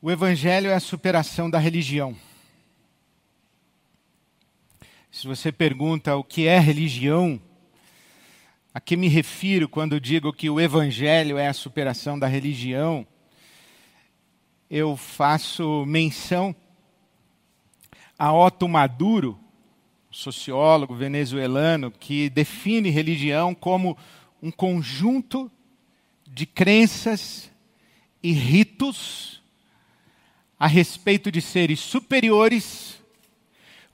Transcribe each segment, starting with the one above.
O Evangelho é a superação da religião. Se você pergunta o que é religião, a que me refiro quando digo que o Evangelho é a superação da religião, eu faço menção a Otto Maduro, sociólogo venezuelano, que define religião como um conjunto de crenças e ritos a respeito de seres superiores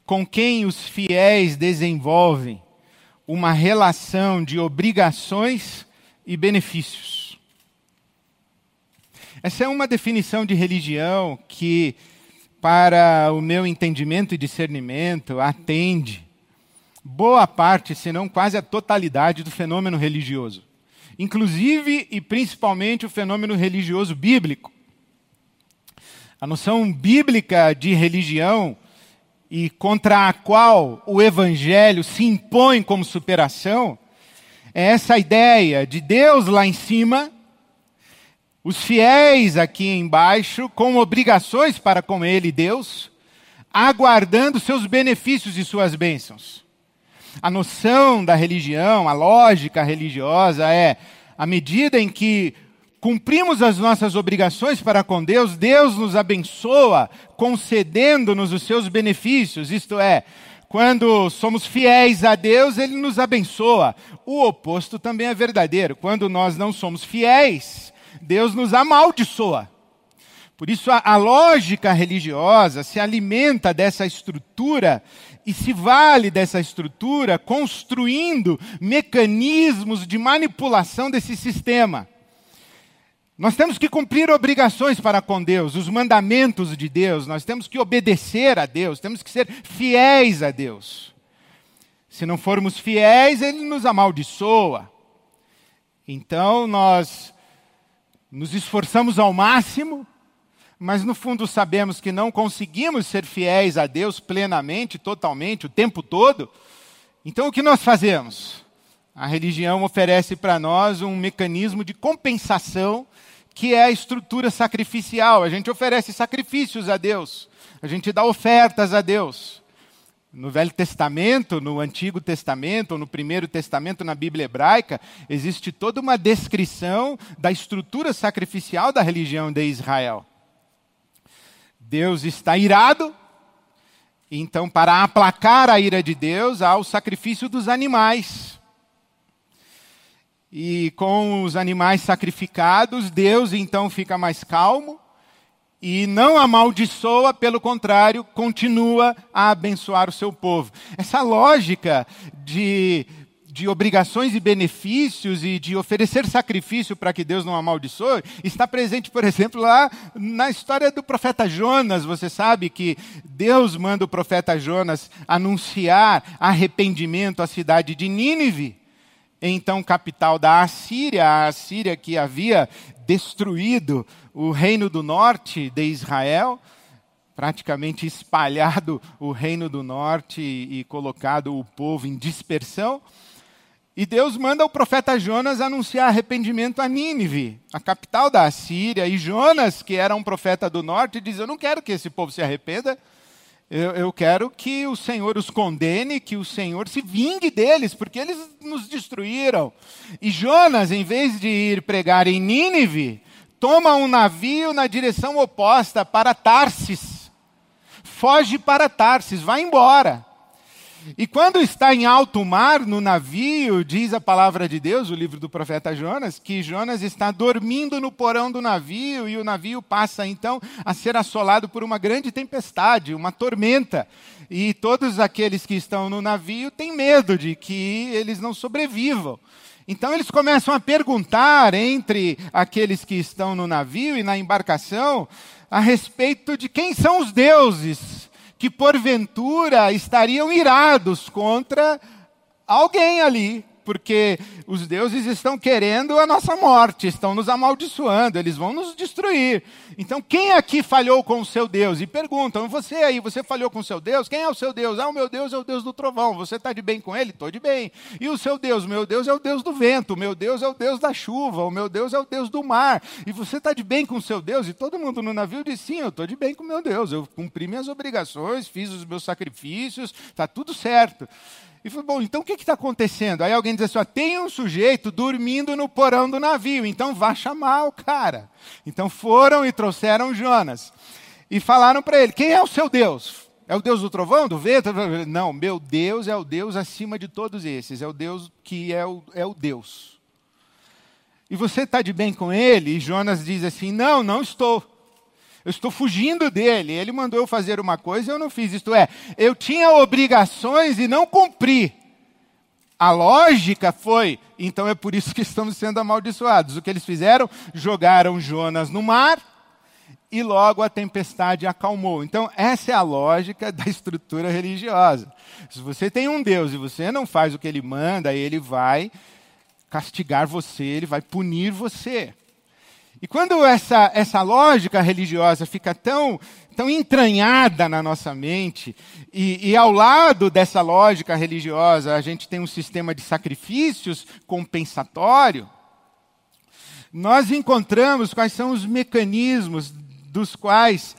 com quem os fiéis desenvolvem uma relação de obrigações e benefícios. Essa é uma definição de religião que, para o meu entendimento e discernimento, atende boa parte, se não quase a totalidade, do fenômeno religioso. Inclusive e principalmente o fenômeno religioso bíblico. A noção bíblica de religião e contra a qual o evangelho se impõe como superação é essa ideia de Deus lá em cima, os fiéis aqui embaixo com obrigações para com ele, Deus, aguardando seus benefícios e suas bênçãos. A noção da religião, a lógica religiosa é à medida em que cumprimos as nossas obrigações para com Deus, Deus nos abençoa, concedendo-nos os seus benefícios, isto é, quando somos fiéis a Deus, Ele nos abençoa. O oposto também é verdadeiro. Quando nós não somos fiéis, Deus nos amaldiçoa. Por isso, a, a lógica religiosa se alimenta dessa estrutura e se vale dessa estrutura construindo mecanismos de manipulação desse sistema. Nós temos que cumprir obrigações para com Deus, os mandamentos de Deus, nós temos que obedecer a Deus, temos que ser fiéis a Deus. Se não formos fiéis, Ele nos amaldiçoa. Então nós nos esforçamos ao máximo, mas no fundo sabemos que não conseguimos ser fiéis a Deus plenamente, totalmente, o tempo todo. Então o que nós fazemos? A religião oferece para nós um mecanismo de compensação que é a estrutura sacrificial. A gente oferece sacrifícios a Deus, a gente dá ofertas a Deus. No Velho Testamento, no Antigo Testamento, no Primeiro Testamento, na Bíblia hebraica, existe toda uma descrição da estrutura sacrificial da religião de Israel. Deus está irado, então, para aplacar a ira de Deus, há o sacrifício dos animais e com os animais sacrificados, Deus então fica mais calmo e não amaldiçoa, pelo contrário, continua a abençoar o seu povo. Essa lógica de, de obrigações e benefícios e de oferecer sacrifício para que Deus não amaldiçoe está presente, por exemplo, lá na história do profeta Jonas. Você sabe que Deus manda o profeta Jonas anunciar arrependimento à cidade de Nínive então capital da Assíria, a Assíria que havia destruído o reino do norte de Israel, praticamente espalhado o reino do norte e colocado o povo em dispersão. E Deus manda o profeta Jonas anunciar arrependimento a Nínive, a capital da Assíria. E Jonas, que era um profeta do norte, diz: Eu não quero que esse povo se arrependa, eu, eu, quero que o Senhor os condene, que o Senhor se vingue deles, porque eles nos destruíram. E Jonas, em vez de ir pregar em Nínive, toma um navio na direção oposta para Tarsis. Foge para Tarsis, vai embora. E quando está em alto mar, no navio, diz a palavra de Deus, o livro do profeta Jonas, que Jonas está dormindo no porão do navio e o navio passa então a ser assolado por uma grande tempestade, uma tormenta. E todos aqueles que estão no navio têm medo de que eles não sobrevivam. Então eles começam a perguntar entre aqueles que estão no navio e na embarcação a respeito de quem são os deuses que porventura estariam irados contra alguém ali, porque os deuses estão querendo a nossa morte, estão nos amaldiçoando, eles vão nos destruir. Então, quem aqui falhou com o seu Deus? E perguntam, você aí, você falhou com o seu Deus? Quem é o seu Deus? Ah, o meu Deus é o Deus do trovão. Você está de bem com ele? Estou de bem. E o seu Deus? Meu Deus é o Deus do vento, o meu Deus é o Deus da chuva, o meu Deus é o Deus do mar. E você está de bem com o seu Deus? E todo mundo no navio diz, sim, eu estou de bem com meu Deus. Eu cumpri minhas obrigações, fiz os meus sacrifícios, está tudo certo. E falou, bom, então o que está acontecendo? Aí alguém diz assim, tem um sujeito dormindo no porão do navio, então vá chamar o cara. Então foram e trouxeram Jonas. E falaram para ele, quem é o seu Deus? É o Deus do trovão, do vento? Não, meu Deus é o Deus acima de todos esses, é o Deus que é o, é o Deus. E você está de bem com ele? E Jonas diz assim, não, não estou. Eu estou fugindo dele. Ele mandou eu fazer uma coisa e eu não fiz. Isto é, eu tinha obrigações e não cumpri. A lógica foi, então é por isso que estamos sendo amaldiçoados. O que eles fizeram? Jogaram Jonas no mar e logo a tempestade acalmou. Então, essa é a lógica da estrutura religiosa. Se você tem um Deus e você não faz o que ele manda, ele vai castigar você, ele vai punir você. E quando essa, essa lógica religiosa fica tão, tão entranhada na nossa mente, e, e ao lado dessa lógica religiosa a gente tem um sistema de sacrifícios compensatório, nós encontramos quais são os mecanismos dos quais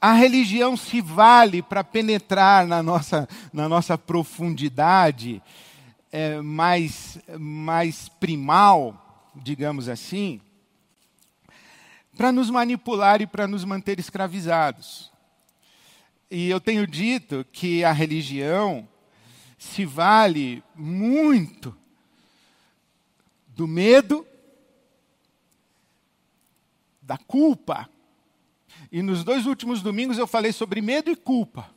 a religião se vale para penetrar na nossa, na nossa profundidade é, mais, mais primal, digamos assim para nos manipular e para nos manter escravizados. E eu tenho dito que a religião se vale muito do medo, da culpa. E nos dois últimos domingos eu falei sobre medo e culpa.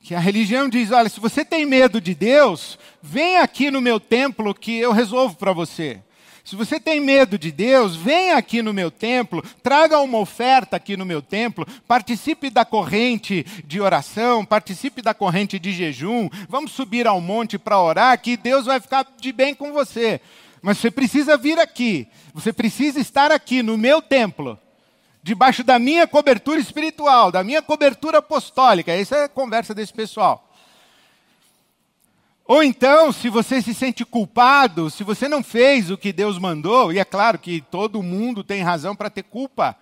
Que a religião diz: olha, se você tem medo de Deus, vem aqui no meu templo que eu resolvo para você. Se você tem medo de Deus, venha aqui no meu templo, traga uma oferta aqui no meu templo, participe da corrente de oração, participe da corrente de jejum, vamos subir ao monte para orar, que Deus vai ficar de bem com você. Mas você precisa vir aqui, você precisa estar aqui no meu templo, debaixo da minha cobertura espiritual, da minha cobertura apostólica. Essa é a conversa desse pessoal. Ou então, se você se sente culpado, se você não fez o que Deus mandou, e é claro que todo mundo tem razão para ter culpa.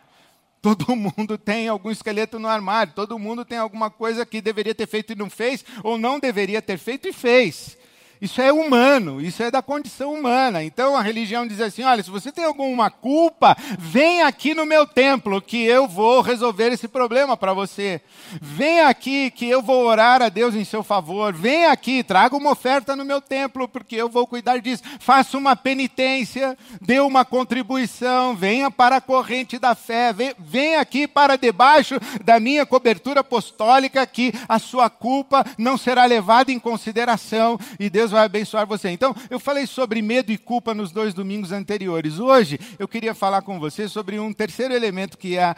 Todo mundo tem algum esqueleto no armário, todo mundo tem alguma coisa que deveria ter feito e não fez, ou não deveria ter feito e fez. Isso é humano, isso é da condição humana. Então a religião diz assim: olha, se você tem alguma culpa, vem aqui no meu templo que eu vou resolver esse problema para você. Vem aqui que eu vou orar a Deus em seu favor. Vem aqui, traga uma oferta no meu templo porque eu vou cuidar disso. Faça uma penitência, dê uma contribuição, venha para a corrente da fé, vem, vem aqui para debaixo da minha cobertura apostólica que a sua culpa não será levada em consideração e Deus Deus vai abençoar você. Então, eu falei sobre medo e culpa nos dois domingos anteriores. Hoje, eu queria falar com você sobre um terceiro elemento que a,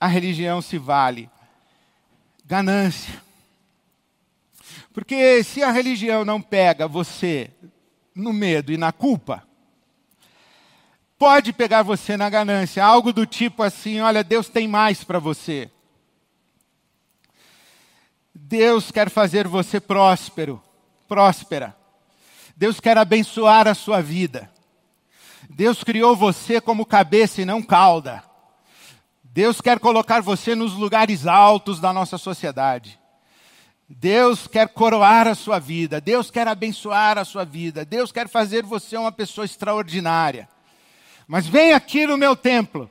a religião se vale: ganância. Porque se a religião não pega você no medo e na culpa, pode pegar você na ganância, algo do tipo assim: olha, Deus tem mais para você. Deus quer fazer você próspero próspera. Deus quer abençoar a sua vida. Deus criou você como cabeça e não cauda. Deus quer colocar você nos lugares altos da nossa sociedade. Deus quer coroar a sua vida. Deus quer abençoar a sua vida. Deus quer fazer você uma pessoa extraordinária. Mas vem aqui no meu templo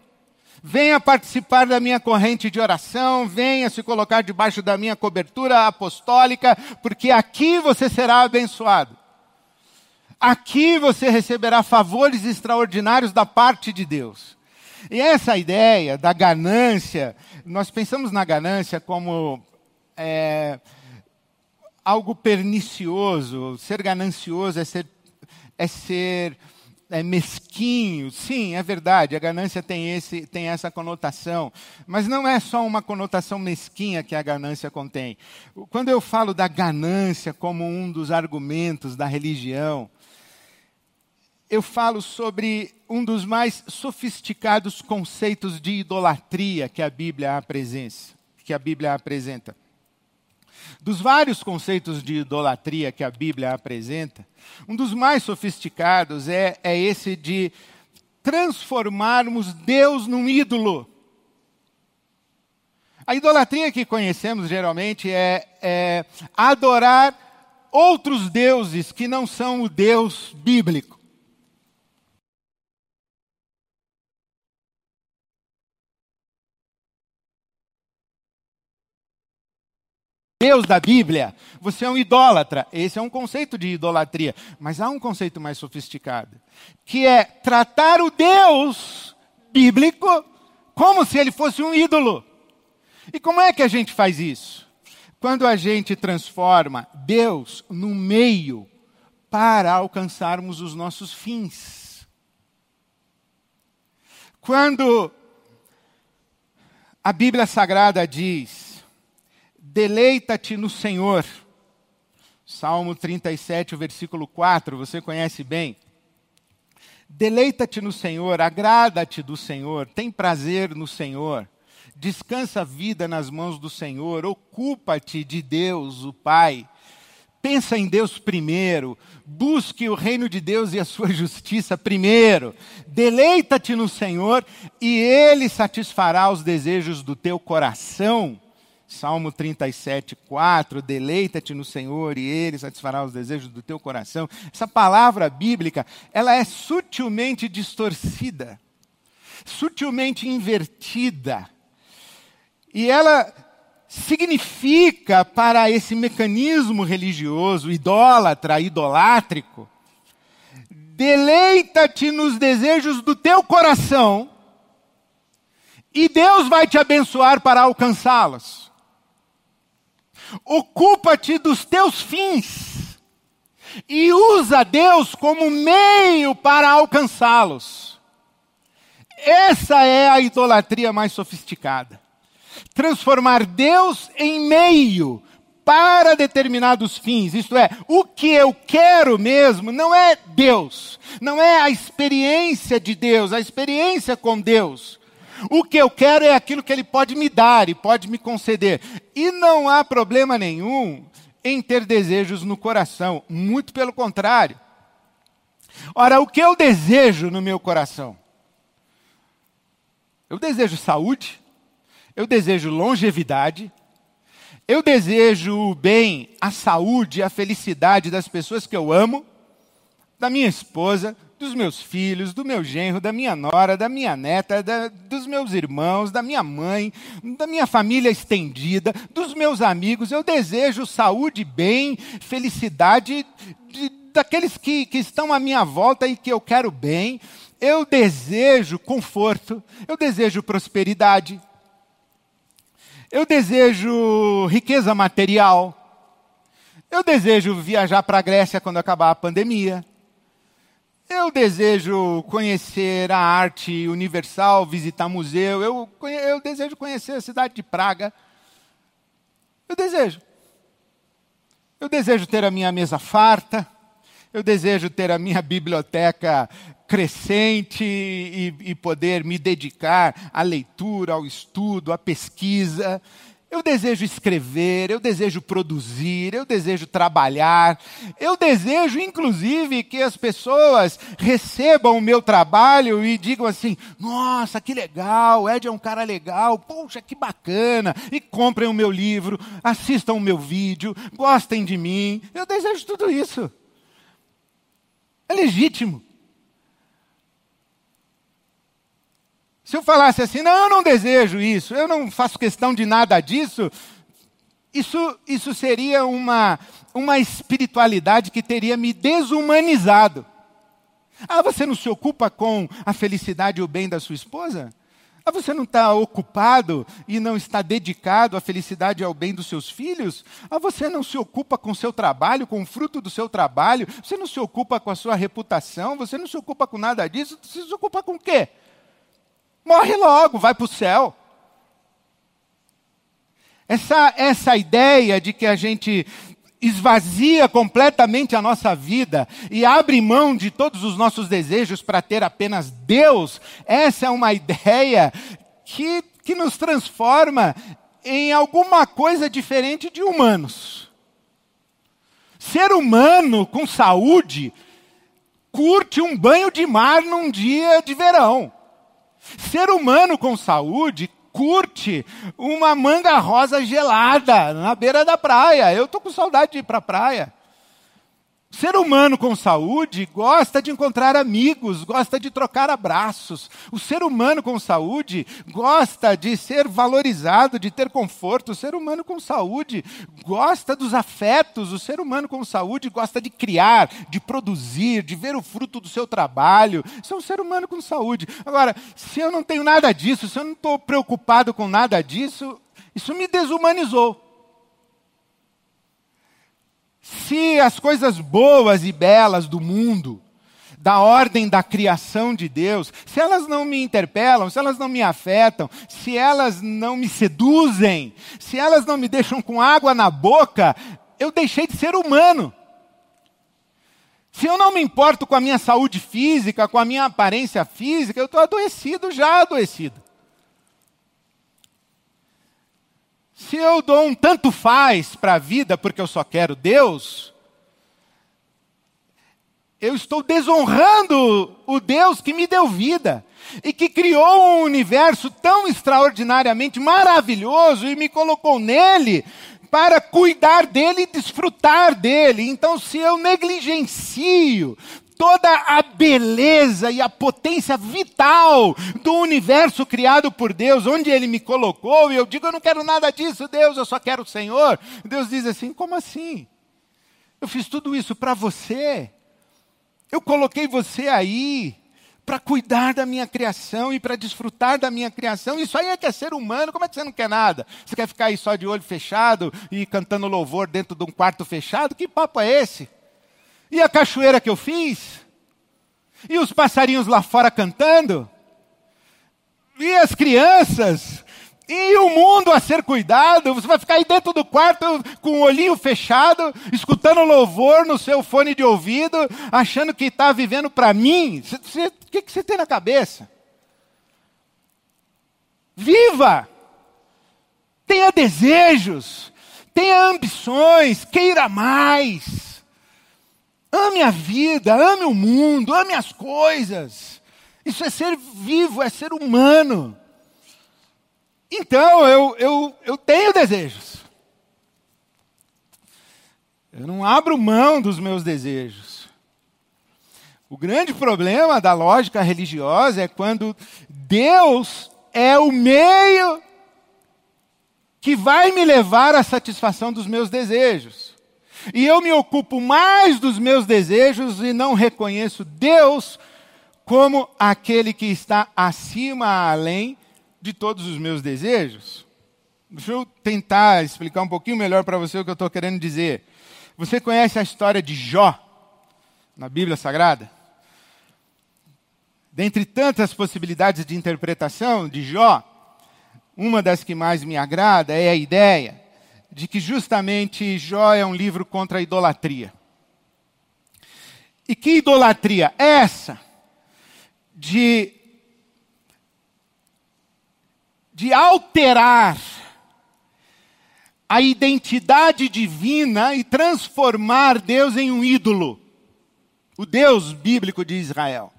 Venha participar da minha corrente de oração, venha se colocar debaixo da minha cobertura apostólica, porque aqui você será abençoado. Aqui você receberá favores extraordinários da parte de Deus. E essa ideia da ganância, nós pensamos na ganância como é, algo pernicioso. Ser ganancioso é ser, é ser é, mesquinho. Sim, é verdade, a ganância tem, esse, tem essa conotação. Mas não é só uma conotação mesquinha que a ganância contém. Quando eu falo da ganância como um dos argumentos da religião, eu falo sobre um dos mais sofisticados conceitos de idolatria que a Bíblia apresenta. Que a Bíblia apresenta. Dos vários conceitos de idolatria que a Bíblia apresenta, um dos mais sofisticados é, é esse de transformarmos Deus num ídolo. A idolatria que conhecemos geralmente é, é adorar outros deuses que não são o Deus bíblico. Deus da Bíblia, você é um idólatra. Esse é um conceito de idolatria. Mas há um conceito mais sofisticado, que é tratar o Deus bíblico como se ele fosse um ídolo. E como é que a gente faz isso? Quando a gente transforma Deus no meio para alcançarmos os nossos fins. Quando a Bíblia Sagrada diz Deleita-te no Senhor. Salmo 37, versículo 4, você conhece bem. Deleita-te no Senhor, agrada-te do Senhor, tem prazer no Senhor, descansa a vida nas mãos do Senhor, ocupa-te de Deus, o Pai. Pensa em Deus primeiro, busque o reino de Deus e a sua justiça primeiro. Deleita-te no Senhor e Ele satisfará os desejos do teu coração. Salmo 37, 4, deleita-te no Senhor e Ele satisfará os desejos do teu coração. Essa palavra bíblica, ela é sutilmente distorcida, sutilmente invertida. E ela significa para esse mecanismo religioso, idólatra, idolátrico, deleita-te nos desejos do teu coração e Deus vai te abençoar para alcançá-los. Ocupa-te dos teus fins e usa Deus como meio para alcançá-los. Essa é a idolatria mais sofisticada. Transformar Deus em meio para determinados fins, isto é, o que eu quero mesmo não é Deus, não é a experiência de Deus, a experiência com Deus. O que eu quero é aquilo que Ele pode me dar e pode me conceder. E não há problema nenhum em ter desejos no coração, muito pelo contrário. Ora, o que eu desejo no meu coração? Eu desejo saúde, eu desejo longevidade, eu desejo o bem, a saúde, a felicidade das pessoas que eu amo, da minha esposa, dos meus filhos, do meu genro, da minha nora, da minha neta, da, dos meus irmãos, da minha mãe, da minha família estendida, dos meus amigos. Eu desejo saúde, bem, felicidade de, daqueles que, que estão à minha volta e que eu quero bem. Eu desejo conforto, eu desejo prosperidade, eu desejo riqueza material, eu desejo viajar para a Grécia quando acabar a pandemia. Eu desejo conhecer a arte universal, visitar museu. Eu, eu desejo conhecer a cidade de Praga. Eu desejo. Eu desejo ter a minha mesa farta. Eu desejo ter a minha biblioteca crescente e, e poder me dedicar à leitura, ao estudo, à pesquisa. Eu desejo escrever, eu desejo produzir, eu desejo trabalhar, eu desejo, inclusive, que as pessoas recebam o meu trabalho e digam assim: nossa, que legal, Ed é um cara legal, poxa, que bacana, e comprem o meu livro, assistam o meu vídeo, gostem de mim. Eu desejo tudo isso. É legítimo. Se eu falasse assim, não, eu não desejo isso, eu não faço questão de nada disso, isso, isso seria uma, uma espiritualidade que teria me desumanizado. Ah, você não se ocupa com a felicidade e o bem da sua esposa? Ah, você não está ocupado e não está dedicado à felicidade e ao bem dos seus filhos? Ah, você não se ocupa com o seu trabalho, com o fruto do seu trabalho? Você não se ocupa com a sua reputação? Você não se ocupa com nada disso? Você se ocupa com o quê? Morre logo, vai para o céu. Essa, essa ideia de que a gente esvazia completamente a nossa vida e abre mão de todos os nossos desejos para ter apenas Deus, essa é uma ideia que, que nos transforma em alguma coisa diferente de humanos. Ser humano com saúde curte um banho de mar num dia de verão. Ser humano com saúde curte uma manga rosa gelada na beira da praia. Eu tô com saudade de ir para a praia. Ser humano com saúde gosta de encontrar amigos, gosta de trocar abraços. O ser humano com saúde gosta de ser valorizado, de ter conforto. O ser humano com saúde gosta dos afetos. O ser humano com saúde gosta de criar, de produzir, de ver o fruto do seu trabalho. Isso é um ser humano com saúde. Agora, se eu não tenho nada disso, se eu não estou preocupado com nada disso, isso me desumanizou. Se as coisas boas e belas do mundo, da ordem da criação de Deus, se elas não me interpelam, se elas não me afetam, se elas não me seduzem, se elas não me deixam com água na boca, eu deixei de ser humano. Se eu não me importo com a minha saúde física, com a minha aparência física, eu estou adoecido, já adoecido. Se eu dou um tanto faz para a vida porque eu só quero Deus, eu estou desonrando o Deus que me deu vida e que criou um universo tão extraordinariamente maravilhoso e me colocou nele para cuidar dele e desfrutar dele. Então, se eu negligencio toda a beleza e a potência vital do universo criado por Deus, onde Ele me colocou, e eu digo, eu não quero nada disso, Deus, eu só quero o Senhor. Deus diz assim: como assim? Eu fiz tudo isso para você. Eu coloquei você aí para cuidar da minha criação e para desfrutar da minha criação. Isso aí é que é ser humano. Como é que você não quer nada? Você quer ficar aí só de olho fechado e cantando louvor dentro de um quarto fechado? Que papo é esse? E a cachoeira que eu fiz? E os passarinhos lá fora cantando? E as crianças? E o mundo a ser cuidado? Você vai ficar aí dentro do quarto com o olhinho fechado, escutando louvor no seu fone de ouvido, achando que está vivendo para mim? O que, que você tem na cabeça? Viva! Tenha desejos, tenha ambições, queira mais. Ame a vida, ame o mundo, ame as coisas. Isso é ser vivo, é ser humano. Então, eu, eu, eu tenho desejos. Eu não abro mão dos meus desejos. O grande problema da lógica religiosa é quando Deus é o meio que vai me levar à satisfação dos meus desejos. E eu me ocupo mais dos meus desejos e não reconheço Deus como aquele que está acima, além de todos os meus desejos. Deixa eu tentar explicar um pouquinho melhor para você o que eu estou querendo dizer. Você conhece a história de Jó na Bíblia Sagrada? Dentre tantas possibilidades de interpretação de Jó, uma das que mais me agrada é a ideia de que justamente Jó é um livro contra a idolatria. E que idolatria? Essa de de alterar a identidade divina e transformar Deus em um ídolo, o Deus bíblico de Israel.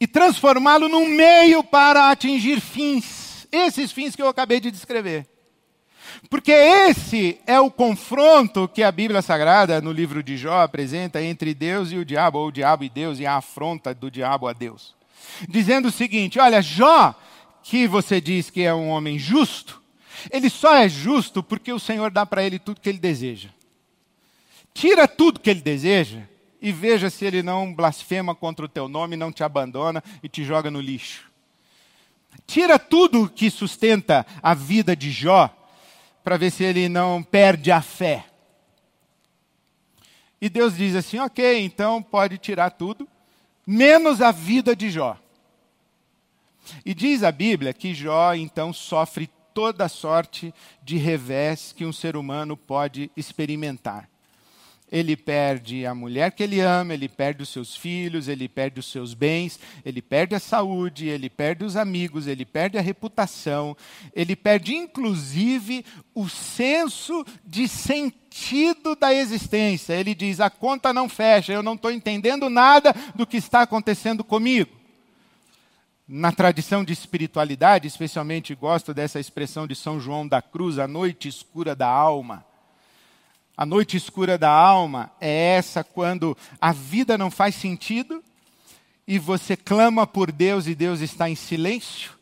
E transformá-lo num meio para atingir fins, esses fins que eu acabei de descrever. Porque esse é o confronto que a Bíblia Sagrada, no livro de Jó, apresenta entre Deus e o diabo, ou o diabo e Deus, e a afronta do diabo a Deus. Dizendo o seguinte: olha, Jó, que você diz que é um homem justo, ele só é justo porque o Senhor dá para ele tudo que ele deseja. Tira tudo que ele deseja e veja se ele não blasfema contra o teu nome, não te abandona e te joga no lixo. Tira tudo que sustenta a vida de Jó para ver se ele não perde a fé. E Deus diz assim: ok, então pode tirar tudo, menos a vida de Jó. E diz a Bíblia que Jó então sofre toda sorte de revés que um ser humano pode experimentar ele perde a mulher que ele ama, ele perde os seus filhos, ele perde os seus bens, ele perde a saúde, ele perde os amigos, ele perde a reputação, ele perde inclusive o senso de sentido da existência. Ele diz: a conta não fecha, eu não estou entendendo nada do que está acontecendo comigo. Na tradição de espiritualidade, especialmente gosto dessa expressão de São João da Cruz, a noite escura da alma a noite escura da alma é essa quando a vida não faz sentido e você clama por Deus e Deus está em silêncio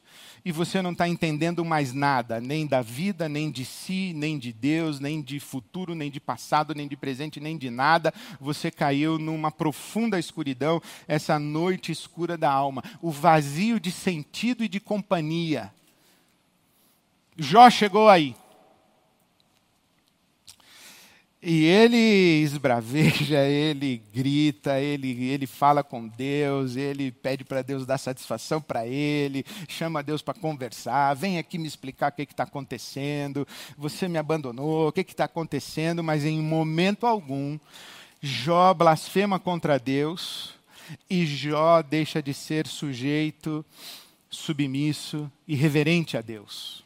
e você não está entendendo mais nada, nem da vida, nem de si, nem de Deus, nem de futuro, nem de passado, nem de presente, nem de nada. Você caiu numa profunda escuridão, essa noite escura da alma, o vazio de sentido e de companhia. Jó chegou aí. E ele esbraveja, ele grita, ele, ele fala com Deus, ele pede para Deus dar satisfação para ele, chama Deus para conversar, vem aqui me explicar o que está acontecendo, você me abandonou, o que está acontecendo, mas em momento algum, Jó blasfema contra Deus e Jó deixa de ser sujeito, submisso e reverente a Deus.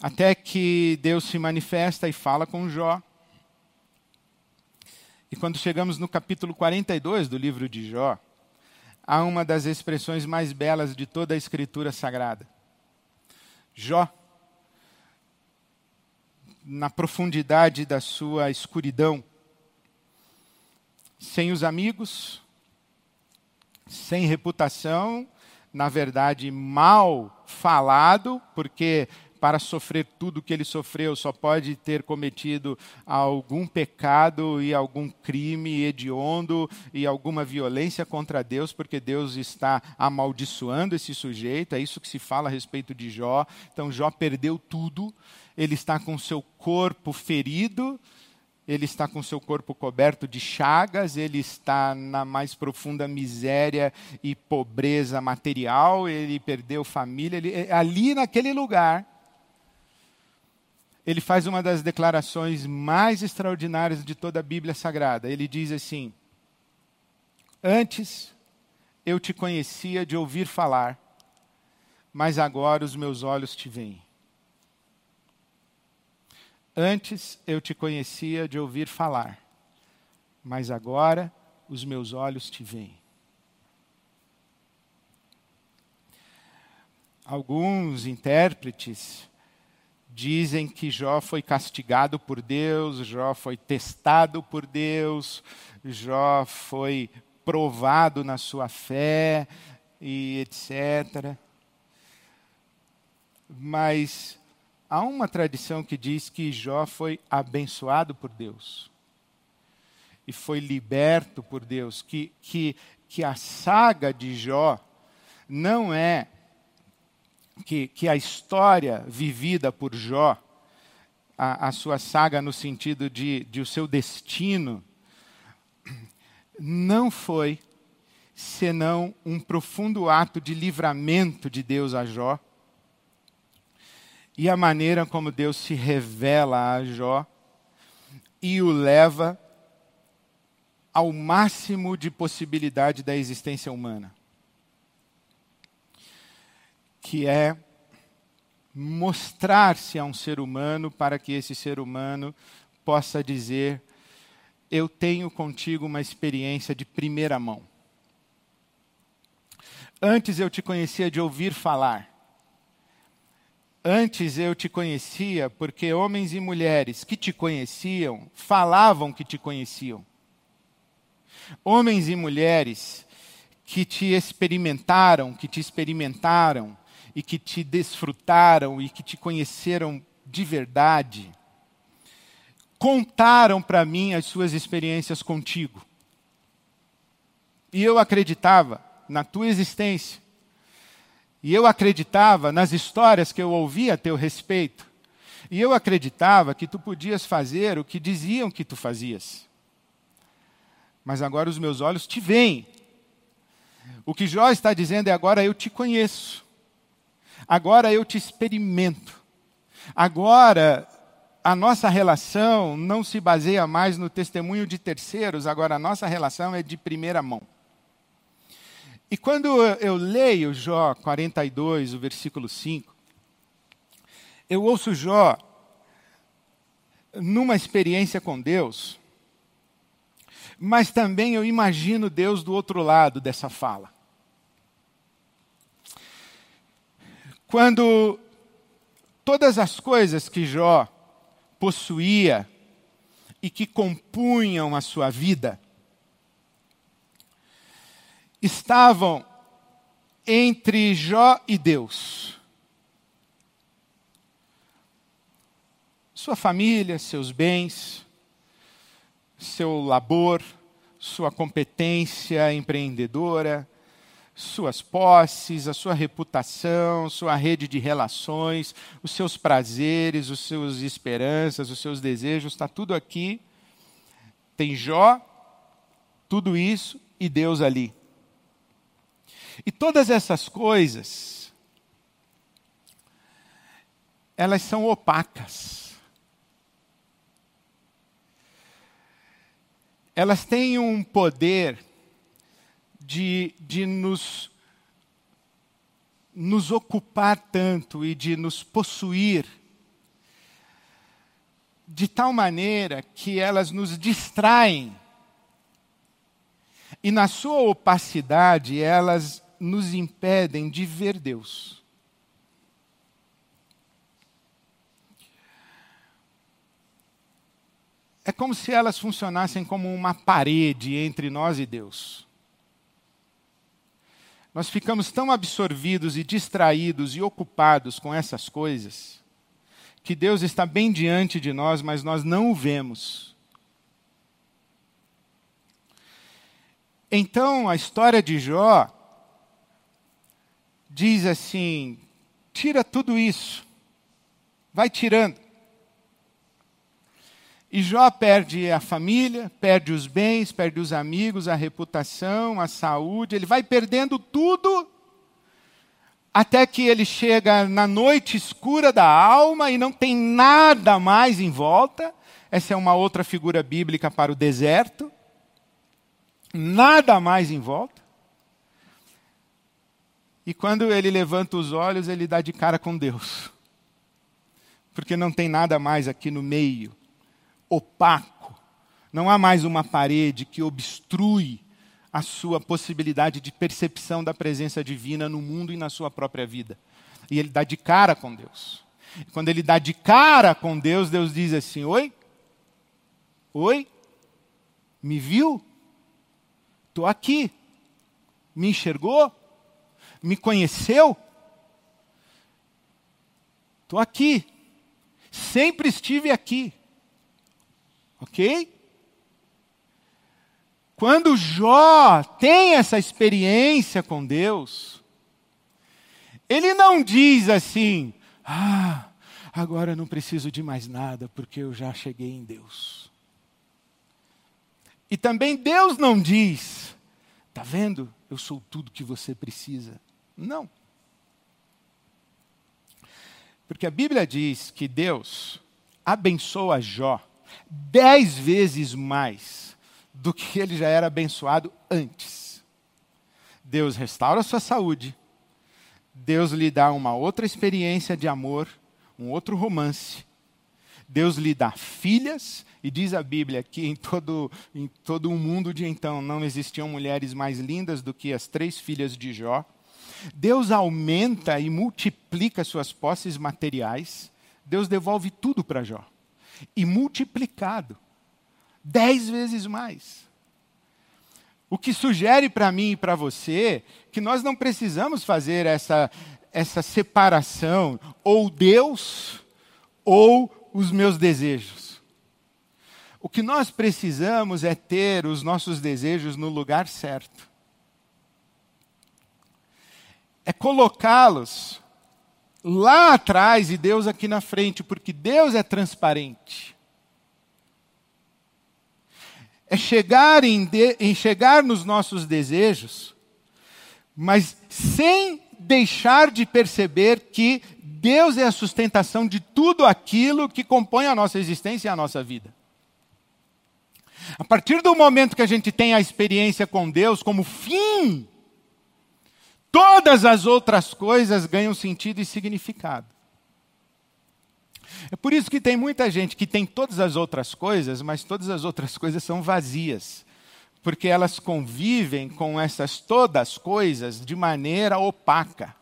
Até que Deus se manifesta e fala com Jó. E quando chegamos no capítulo 42 do livro de Jó, há uma das expressões mais belas de toda a Escritura Sagrada. Jó, na profundidade da sua escuridão, sem os amigos, sem reputação, na verdade, mal falado, porque para sofrer tudo que ele sofreu, só pode ter cometido algum pecado e algum crime hediondo e alguma violência contra Deus, porque Deus está amaldiçoando esse sujeito. É isso que se fala a respeito de Jó. Então, Jó perdeu tudo, ele está com seu corpo ferido. Ele está com seu corpo coberto de chagas, ele está na mais profunda miséria e pobreza material, ele perdeu família. Ele, ali naquele lugar, ele faz uma das declarações mais extraordinárias de toda a Bíblia Sagrada. Ele diz assim: Antes eu te conhecia de ouvir falar, mas agora os meus olhos te veem. Antes eu te conhecia de ouvir falar, mas agora os meus olhos te veem. Alguns intérpretes dizem que Jó foi castigado por Deus, Jó foi testado por Deus, Jó foi provado na sua fé e etc. Mas há uma tradição que diz que Jó foi abençoado por Deus e foi liberto por Deus, que, que, que a saga de Jó não é que, que a história vivida por Jó, a, a sua saga no sentido de, de o seu destino, não foi senão um profundo ato de livramento de Deus a Jó, e a maneira como Deus se revela a Jó e o leva ao máximo de possibilidade da existência humana que é mostrar-se a um ser humano para que esse ser humano possa dizer: Eu tenho contigo uma experiência de primeira mão. Antes eu te conhecia de ouvir falar. Antes eu te conhecia porque homens e mulheres que te conheciam falavam que te conheciam. Homens e mulheres que te experimentaram, que te experimentaram, e que te desfrutaram e que te conheceram de verdade, contaram para mim as suas experiências contigo. E eu acreditava na tua existência. E eu acreditava nas histórias que eu ouvia a teu respeito. E eu acreditava que tu podias fazer o que diziam que tu fazias. Mas agora os meus olhos te veem. O que Jó está dizendo é agora eu te conheço. Agora eu te experimento. Agora a nossa relação não se baseia mais no testemunho de terceiros, agora a nossa relação é de primeira mão. E quando eu leio Jó 42, o versículo 5, eu ouço Jó numa experiência com Deus, mas também eu imagino Deus do outro lado dessa fala. Quando todas as coisas que Jó possuía e que compunham a sua vida estavam entre Jó e Deus. Sua família, seus bens, seu labor, sua competência empreendedora, suas posses, a sua reputação, sua rede de relações, os seus prazeres, os seus esperanças, os seus desejos, está tudo aqui. Tem Jó, tudo isso e Deus ali. E todas essas coisas, elas são opacas. Elas têm um poder de, de nos, nos ocupar tanto e de nos possuir de tal maneira que elas nos distraem. E na sua opacidade, elas nos impedem de ver Deus. É como se elas funcionassem como uma parede entre nós e Deus. Nós ficamos tão absorvidos e distraídos e ocupados com essas coisas, que Deus está bem diante de nós, mas nós não o vemos. Então, a história de Jó diz assim: tira tudo isso, vai tirando. E Jó perde a família, perde os bens, perde os amigos, a reputação, a saúde, ele vai perdendo tudo, até que ele chega na noite escura da alma e não tem nada mais em volta. Essa é uma outra figura bíblica para o deserto. Nada mais em volta. E quando ele levanta os olhos, ele dá de cara com Deus. Porque não tem nada mais aqui no meio opaco. Não há mais uma parede que obstrui a sua possibilidade de percepção da presença divina no mundo e na sua própria vida. E ele dá de cara com Deus. quando ele dá de cara com Deus, Deus diz assim: Oi? Oi? Me viu? Estou aqui. Me enxergou? Me conheceu? Estou aqui. Sempre estive aqui. Ok? Quando Jó tem essa experiência com Deus, ele não diz assim: ah, agora não preciso de mais nada porque eu já cheguei em Deus. E também Deus não diz: tá vendo? Eu sou tudo que você precisa. Não. Porque a Bíblia diz que Deus abençoa Jó dez vezes mais do que ele já era abençoado antes. Deus restaura a sua saúde, Deus lhe dá uma outra experiência de amor, um outro romance. Deus lhe dá filhas, e diz a Bíblia que em todo, em todo o mundo de então não existiam mulheres mais lindas do que as três filhas de Jó. Deus aumenta e multiplica suas posses materiais. Deus devolve tudo para Jó e multiplicado dez vezes mais. O que sugere para mim e para você que nós não precisamos fazer essa, essa separação, ou Deus ou os meus desejos. O que nós precisamos é ter os nossos desejos no lugar certo. É colocá-los lá atrás e Deus aqui na frente, porque Deus é transparente. É chegar, em, de, em chegar nos nossos desejos, mas sem deixar de perceber que Deus é a sustentação de tudo aquilo que compõe a nossa existência e a nossa vida. A partir do momento que a gente tem a experiência com Deus como fim, todas as outras coisas ganham sentido e significado. É por isso que tem muita gente que tem todas as outras coisas, mas todas as outras coisas são vazias. Porque elas convivem com essas todas coisas de maneira opaca.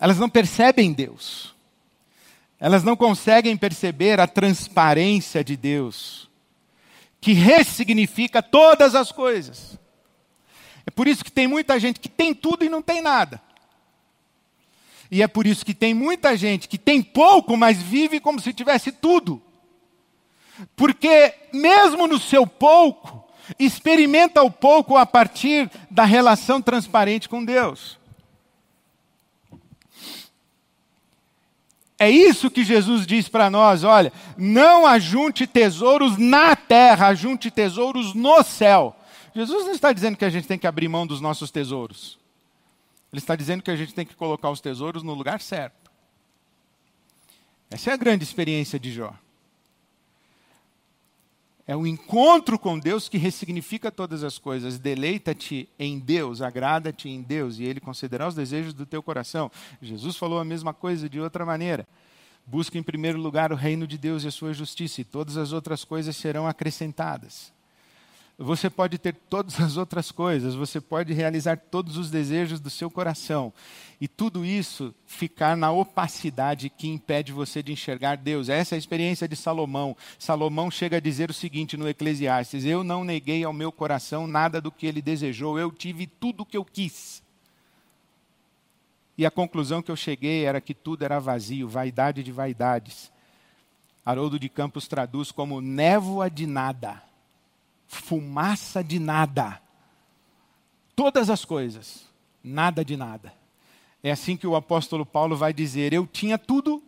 Elas não percebem Deus. Elas não conseguem perceber a transparência de Deus, que ressignifica todas as coisas. É por isso que tem muita gente que tem tudo e não tem nada. E é por isso que tem muita gente que tem pouco, mas vive como se tivesse tudo. Porque, mesmo no seu pouco, experimenta o pouco a partir da relação transparente com Deus. É isso que Jesus diz para nós: olha, não ajunte tesouros na terra, ajunte tesouros no céu. Jesus não está dizendo que a gente tem que abrir mão dos nossos tesouros. Ele está dizendo que a gente tem que colocar os tesouros no lugar certo. Essa é a grande experiência de Jó. É o encontro com Deus que ressignifica todas as coisas. Deleita-te em Deus, agrada-te em Deus, e Ele concederá os desejos do teu coração. Jesus falou a mesma coisa de outra maneira. Busca em primeiro lugar o reino de Deus e a sua justiça, e todas as outras coisas serão acrescentadas. Você pode ter todas as outras coisas, você pode realizar todos os desejos do seu coração, e tudo isso ficar na opacidade que impede você de enxergar Deus. Essa é a experiência de Salomão. Salomão chega a dizer o seguinte no Eclesiastes: Eu não neguei ao meu coração nada do que ele desejou, eu tive tudo o que eu quis. E a conclusão que eu cheguei era que tudo era vazio, vaidade de vaidades. Haroldo de Campos traduz como névoa de nada fumaça de nada. Todas as coisas, nada de nada. É assim que o apóstolo Paulo vai dizer: Eu tinha tudo,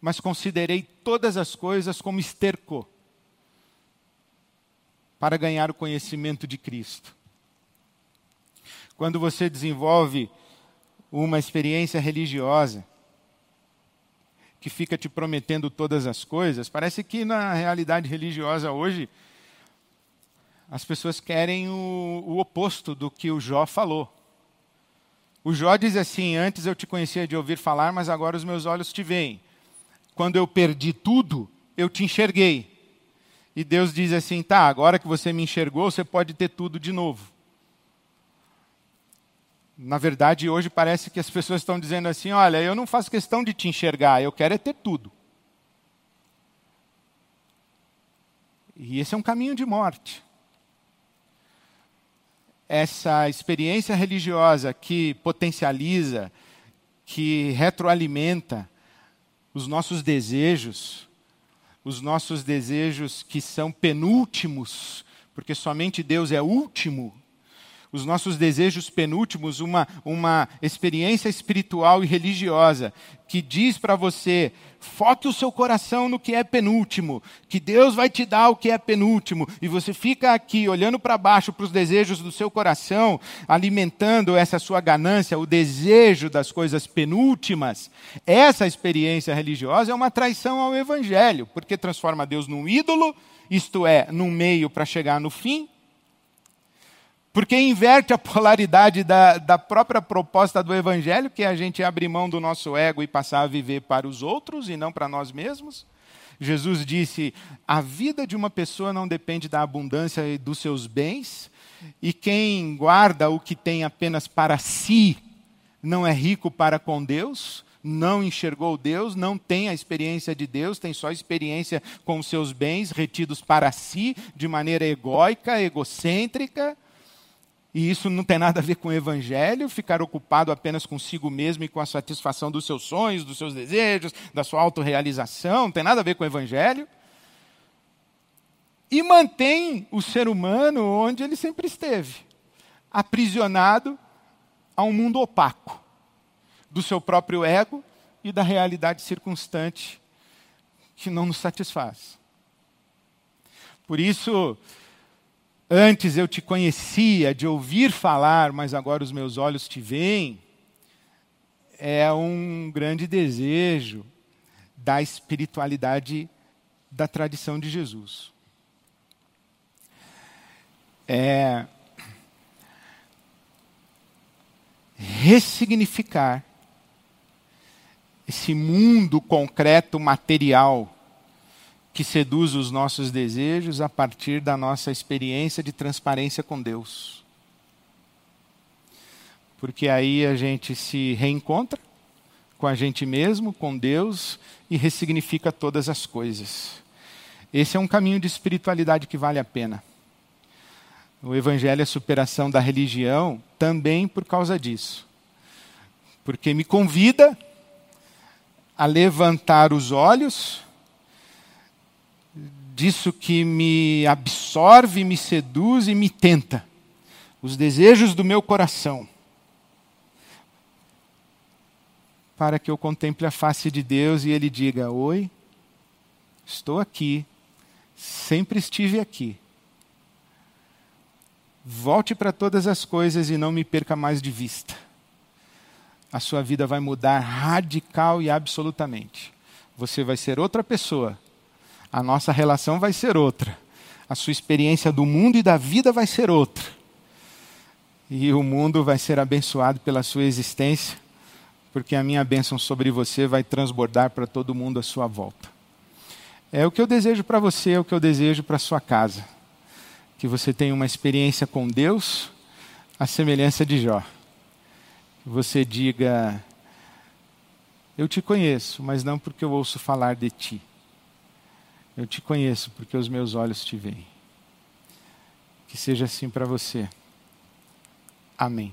mas considerei todas as coisas como esterco para ganhar o conhecimento de Cristo. Quando você desenvolve uma experiência religiosa, que fica te prometendo todas as coisas, parece que na realidade religiosa hoje as pessoas querem o, o oposto do que o Jó falou. O Jó diz assim: Antes eu te conhecia de ouvir falar, mas agora os meus olhos te veem. Quando eu perdi tudo, eu te enxerguei. E Deus diz assim: Tá, agora que você me enxergou, você pode ter tudo de novo. Na verdade, hoje parece que as pessoas estão dizendo assim: Olha, eu não faço questão de te enxergar, eu quero é ter tudo. E esse é um caminho de morte essa experiência religiosa que potencializa, que retroalimenta os nossos desejos, os nossos desejos que são penúltimos, porque somente Deus é último, os nossos desejos penúltimos, uma, uma experiência espiritual e religiosa que diz para você: foque o seu coração no que é penúltimo, que Deus vai te dar o que é penúltimo, e você fica aqui olhando para baixo para os desejos do seu coração, alimentando essa sua ganância, o desejo das coisas penúltimas. Essa experiência religiosa é uma traição ao Evangelho, porque transforma Deus num ídolo, isto é, num meio para chegar no fim porque inverte a polaridade da, da própria proposta do Evangelho, que é a gente abrir mão do nosso ego e passar a viver para os outros e não para nós mesmos. Jesus disse: a vida de uma pessoa não depende da abundância dos seus bens, e quem guarda o que tem apenas para si não é rico para com Deus, não enxergou Deus, não tem a experiência de Deus, tem só experiência com os seus bens retidos para si, de maneira egóica, egocêntrica. E isso não tem nada a ver com o evangelho, ficar ocupado apenas consigo mesmo e com a satisfação dos seus sonhos, dos seus desejos, da sua autorrealização, não tem nada a ver com o evangelho. E mantém o ser humano onde ele sempre esteve, aprisionado a um mundo opaco do seu próprio ego e da realidade circunstante que não nos satisfaz. Por isso, Antes eu te conhecia de ouvir falar, mas agora os meus olhos te veem. é um grande desejo da espiritualidade da tradição de Jesus. É ressignificar esse mundo concreto material que seduz os nossos desejos a partir da nossa experiência de transparência com Deus. Porque aí a gente se reencontra com a gente mesmo, com Deus e ressignifica todas as coisas. Esse é um caminho de espiritualidade que vale a pena. O Evangelho é a superação da religião também por causa disso. Porque me convida a levantar os olhos disso que me absorve, me seduz e me tenta, os desejos do meu coração, para que eu contemple a face de Deus e Ele diga: Oi, estou aqui, sempre estive aqui. Volte para todas as coisas e não me perca mais de vista. A sua vida vai mudar radical e absolutamente. Você vai ser outra pessoa a nossa relação vai ser outra. A sua experiência do mundo e da vida vai ser outra. E o mundo vai ser abençoado pela sua existência, porque a minha bênção sobre você vai transbordar para todo mundo à sua volta. É o que eu desejo para você, é o que eu desejo para sua casa. Que você tenha uma experiência com Deus, à semelhança de Jó. Que você diga: Eu te conheço, mas não porque eu ouço falar de ti eu te conheço porque os meus olhos te veem. Que seja assim para você. Amém.